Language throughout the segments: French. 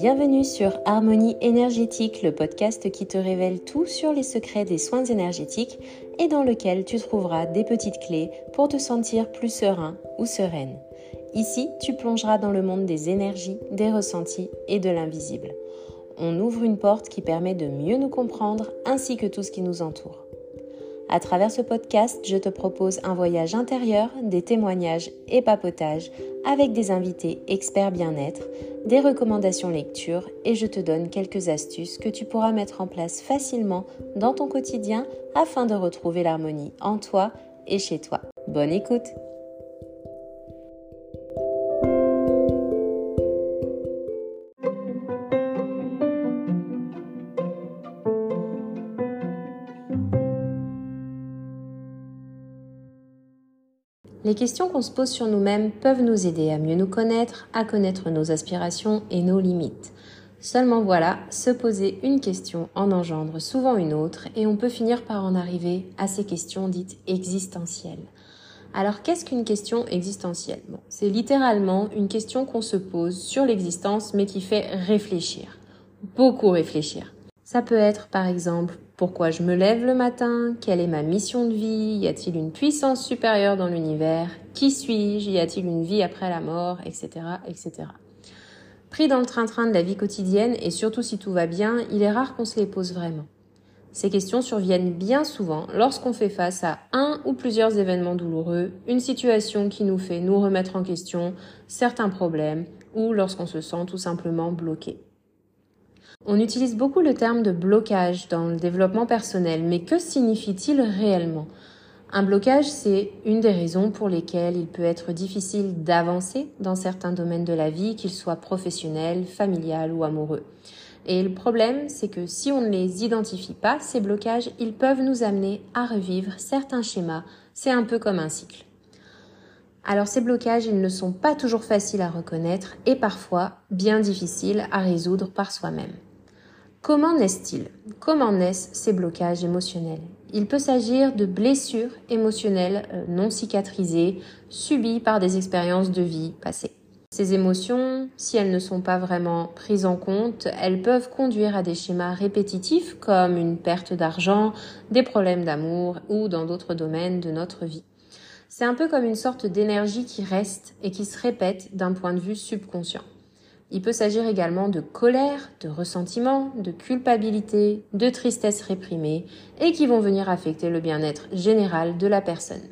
Bienvenue sur Harmonie énergétique, le podcast qui te révèle tout sur les secrets des soins énergétiques et dans lequel tu trouveras des petites clés pour te sentir plus serein ou sereine. Ici, tu plongeras dans le monde des énergies, des ressentis et de l'invisible. On ouvre une porte qui permet de mieux nous comprendre ainsi que tout ce qui nous entoure. À travers ce podcast, je te propose un voyage intérieur, des témoignages et papotages avec des invités experts bien-être, des recommandations lecture et je te donne quelques astuces que tu pourras mettre en place facilement dans ton quotidien afin de retrouver l'harmonie en toi et chez toi. Bonne écoute questions qu'on se pose sur nous-mêmes peuvent nous aider à mieux nous connaître, à connaître nos aspirations et nos limites. Seulement voilà, se poser une question en engendre souvent une autre et on peut finir par en arriver à ces questions dites existentielles. Alors qu'est-ce qu'une question existentielle? C'est littéralement une question qu'on se pose sur l'existence mais qui fait réfléchir. Beaucoup réfléchir. Ça peut être par exemple pourquoi je me lève le matin, quelle est ma mission de vie, y a-t-il une puissance supérieure dans l'univers, qui suis-je, y a-t-il une vie après la mort, etc. etc. Pris dans le train-train de la vie quotidienne et surtout si tout va bien, il est rare qu'on se les pose vraiment. Ces questions surviennent bien souvent lorsqu'on fait face à un ou plusieurs événements douloureux, une situation qui nous fait nous remettre en question certains problèmes ou lorsqu'on se sent tout simplement bloqué. On utilise beaucoup le terme de blocage dans le développement personnel, mais que signifie-t-il réellement? Un blocage, c'est une des raisons pour lesquelles il peut être difficile d'avancer dans certains domaines de la vie, qu'ils soient professionnels, familial ou amoureux. Et le problème, c'est que si on ne les identifie pas, ces blocages, ils peuvent nous amener à revivre certains schémas. C'est un peu comme un cycle. Alors ces blocages, ils ne sont pas toujours faciles à reconnaître et parfois bien difficiles à résoudre par soi-même. Comment naissent-ils? Comment naissent ces blocages émotionnels? Il peut s'agir de blessures émotionnelles euh, non cicatrisées subies par des expériences de vie passées. Ces émotions, si elles ne sont pas vraiment prises en compte, elles peuvent conduire à des schémas répétitifs comme une perte d'argent, des problèmes d'amour ou dans d'autres domaines de notre vie. C'est un peu comme une sorte d'énergie qui reste et qui se répète d'un point de vue subconscient. Il peut s'agir également de colère, de ressentiment, de culpabilité, de tristesse réprimée et qui vont venir affecter le bien-être général de la personne.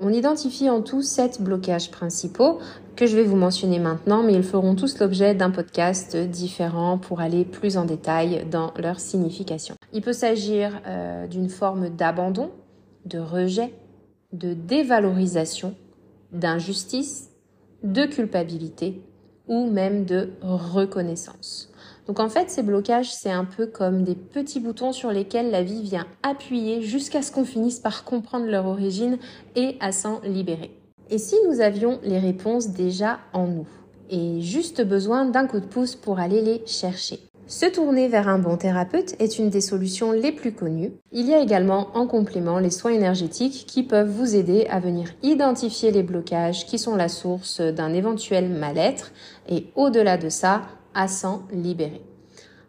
On identifie en tout sept blocages principaux que je vais vous mentionner maintenant, mais ils feront tous l'objet d'un podcast différent pour aller plus en détail dans leur signification. Il peut s'agir euh, d'une forme d'abandon, de rejet, de dévalorisation, d'injustice, de culpabilité ou même de reconnaissance. Donc en fait, ces blocages, c'est un peu comme des petits boutons sur lesquels la vie vient appuyer jusqu'à ce qu'on finisse par comprendre leur origine et à s'en libérer. Et si nous avions les réponses déjà en nous et juste besoin d'un coup de pouce pour aller les chercher? Se tourner vers un bon thérapeute est une des solutions les plus connues. Il y a également en complément les soins énergétiques qui peuvent vous aider à venir identifier les blocages qui sont la source d'un éventuel mal-être et au-delà de ça, à s'en libérer.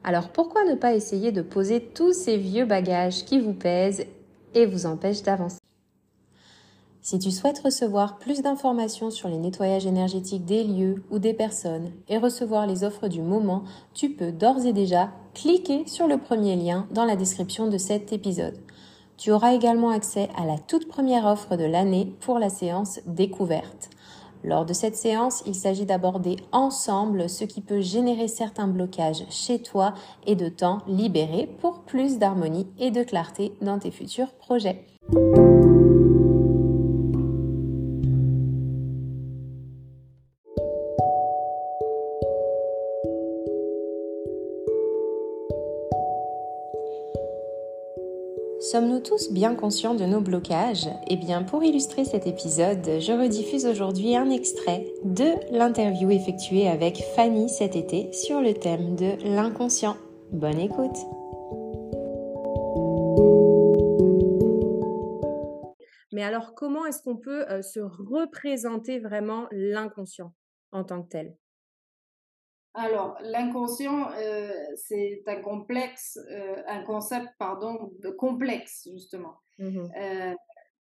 Alors pourquoi ne pas essayer de poser tous ces vieux bagages qui vous pèsent et vous empêchent d'avancer? Si tu souhaites recevoir plus d'informations sur les nettoyages énergétiques des lieux ou des personnes et recevoir les offres du moment, tu peux d'ores et déjà cliquer sur le premier lien dans la description de cet épisode. Tu auras également accès à la toute première offre de l'année pour la séance découverte. Lors de cette séance, il s'agit d'aborder ensemble ce qui peut générer certains blocages chez toi et de temps libéré pour plus d'harmonie et de clarté dans tes futurs projets. Sommes-nous tous bien conscients de nos blocages Eh bien, pour illustrer cet épisode, je rediffuse aujourd'hui un extrait de l'interview effectuée avec Fanny cet été sur le thème de l'inconscient. Bonne écoute Mais alors, comment est-ce qu'on peut euh, se représenter vraiment l'inconscient en tant que tel? Alors, l'inconscient, euh, c'est un complexe, euh, un concept, pardon, complexe, justement, mmh euh,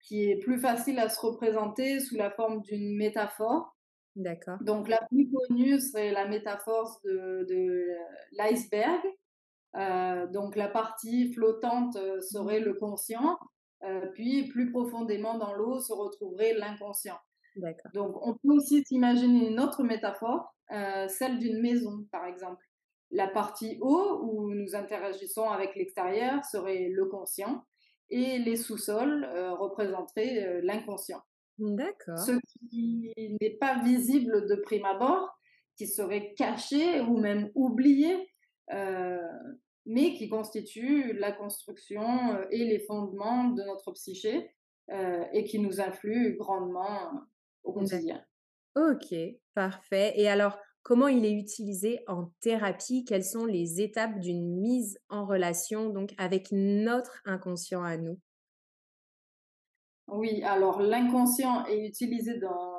qui est plus facile à se représenter sous la forme d'une métaphore. D'accord. Donc, la plus connue serait la métaphore de, de l'iceberg. donc, la partie flottante serait le conscient, puis plus profondément dans l'eau se retrouverait l'inconscient. Donc, on peut aussi s'imaginer une autre métaphore, euh, celle d'une maison, par exemple. La partie haut, où nous interagissons avec l'extérieur, serait le conscient, et les sous-sols euh, représenteraient euh, l'inconscient. D'accord. Ce qui n'est pas visible de prime abord, qui serait caché ou même oublié, mais qui constitue la construction et les fondements de notre psyché et qui nous influe grandement au quotidien. Ok, parfait. Et alors, comment il est utilisé en thérapie? Quelles sont les étapes d'une mise en relation donc avec notre inconscient à nous? Oui, alors l'inconscient est utilisé dans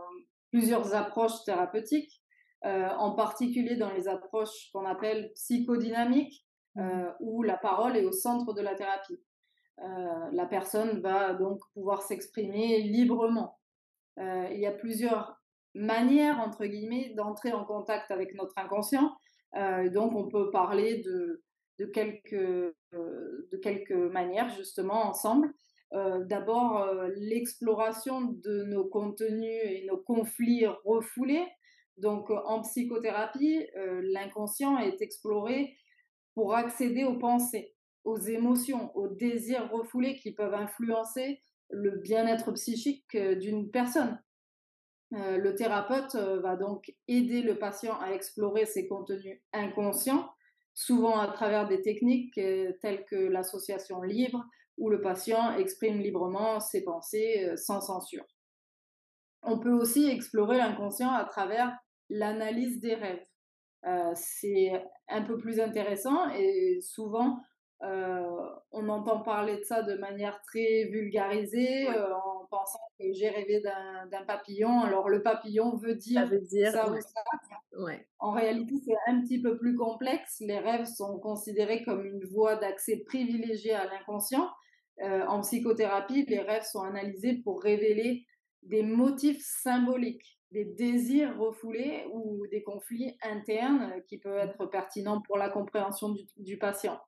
plusieurs approches thérapeutiques, euh, en particulier dans les approches qu'on appelle psychodynamiques, mmh euh, où la parole est au centre de la thérapie. Euh, la personne va donc pouvoir s'exprimer librement. Il y a plusieurs manières, entre guillemets, d'entrer en contact avec notre inconscient. Euh, donc, on peut parler de, quelques, euh, de quelques manières, justement, ensemble. D'abord, l'exploration de nos contenus et nos conflits refoulés. Donc, en psychothérapie, l'inconscient est exploré pour accéder aux pensées, aux émotions, aux désirs refoulés qui peuvent influencer le bien-être psychique euh, d'une personne. Euh, le thérapeute euh, va donc aider le patient à explorer ses contenus inconscients, souvent à travers des techniques telles que l'association libre, où le patient exprime librement ses pensées sans censure. On peut aussi explorer l'inconscient à travers l'analyse des rêves. c'est un peu plus intéressant et souvent euh, on entend parler de ça de manière très vulgarisée euh, en pensant que j'ai rêvé d'un papillon. Alors le papillon veut dire, ça, ou ça. En réalité, c'est un petit peu plus complexe. Les rêves sont considérés comme une voie d'accès privilégiée à l'inconscient. Euh, en psychothérapie, les rêves sont analysés pour révéler des motifs symboliques, des désirs refoulés ou des conflits internes qui peuvent être pertinents pour la compréhension du patient.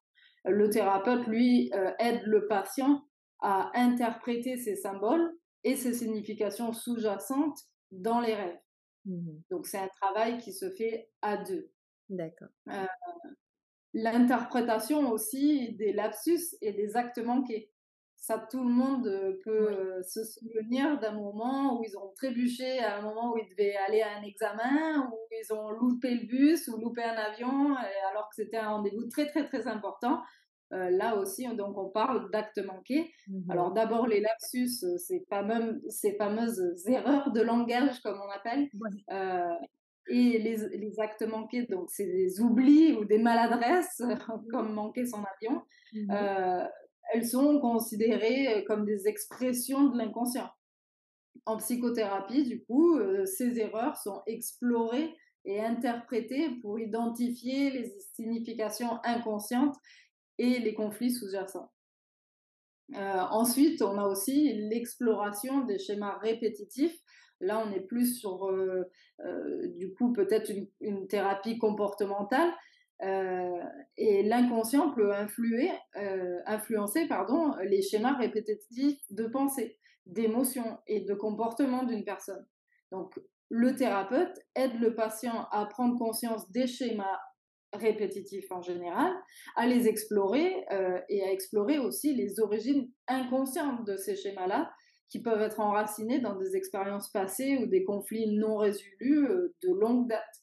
Le thérapeute, lui, euh, aide le patient à interpréter ces symboles et ces significations sous-jacentes dans les rêves. Mmh Donc c'est un travail qui se fait à deux. D'accord. Euh, l'interprétation aussi des lapsus et des actes manqués. Ça, tout le monde euh, peut se souvenir d'un moment où ils ont trébuché, à un moment où ils devaient aller à un examen, où ils ont loupé le bus ou loupé un avion, alors que c'était un rendez-vous très très très important. Euh, là aussi, donc on parle d'actes manqués. Mmh Alors d'abord les lapsus, euh, ces, fameuses erreurs de langage comme on appelle, euh, et les, les, actes manqués, donc c'est des oublis ou des maladresses, comme manquer son avion. Mmh elles sont considérées comme des expressions de l'inconscient. En psychothérapie, du coup, ces erreurs sont explorées et interprétées pour identifier les significations inconscientes et les conflits sous-jacents. Euh, ensuite, on a aussi l'exploration des schémas répétitifs. Là, on est plus sur, euh, euh, du coup, peut-être une, thérapie comportementale. et l'inconscient peut influer, influencer pardon, les schémas répétitifs de pensée, d'émotion et de comportement d'une personne. Donc, le thérapeute aide le patient à prendre conscience des schémas répétitifs en général, à les explorer euh, et à explorer aussi les origines inconscientes de ces schémas-là qui peuvent être enracinés dans des expériences passées ou des conflits non résolus euh, de longue date.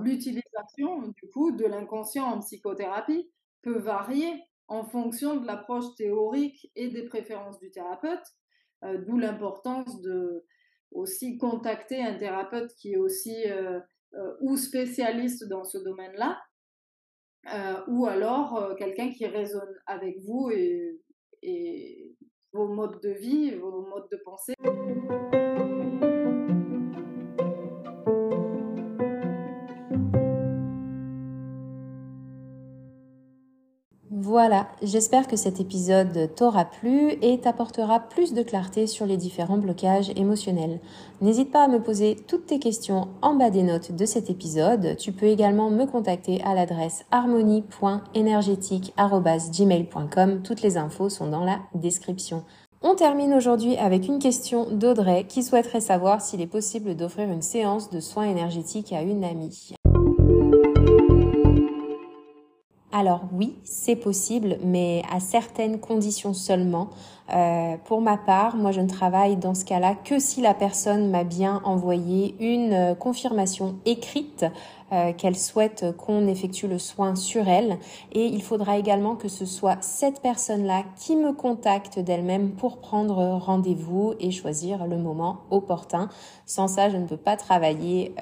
L'utilisation du coup de l'inconscient en psychothérapie peut varier en fonction de l'approche théorique et des préférences du thérapeute, euh, d'où l'importance de aussi contacter un thérapeute qui est aussi euh, ou spécialiste dans ce domaine-là, euh, ou alors euh, quelqu'un qui résonne avec vous et, et vos modes de vie, vos modes de pensée. Voilà, j'espère que cet épisode t'aura plu et t'apportera plus de clarté sur les différents blocages émotionnels. N'hésite pas à me poser toutes tes questions en bas des notes de cet épisode. Tu peux également me contacter à l'adresse harmonie.énergétique.gmail.com. Toutes les infos sont dans la description. On termine aujourd'hui avec une question d'Audrey qui souhaiterait savoir s'il est possible d'offrir une séance de soins énergétiques à une amie. Alors oui, c'est possible, mais à certaines conditions seulement. Euh, pour ma part, moi je ne travaille dans ce cas-là que si la personne m'a bien envoyé une euh, confirmation écrite euh, qu'elle souhaite qu'on effectue le soin sur elle. Et il faudra également que ce soit cette personne-là qui me contacte d'elle-même pour prendre rendez-vous et choisir le moment opportun. Sans ça, je ne peux pas travailler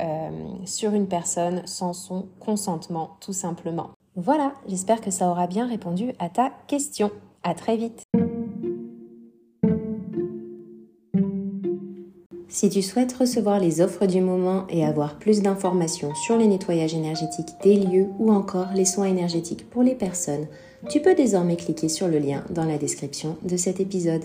sur une personne sans son consentement, tout simplement. Voilà, j'espère que ça aura bien répondu à ta question. À très vite. Si tu souhaites recevoir les offres du moment et avoir plus d'informations sur les nettoyages énergétiques des lieux ou encore les soins énergétiques pour les personnes, tu peux désormais cliquer sur le lien dans la description de cet épisode.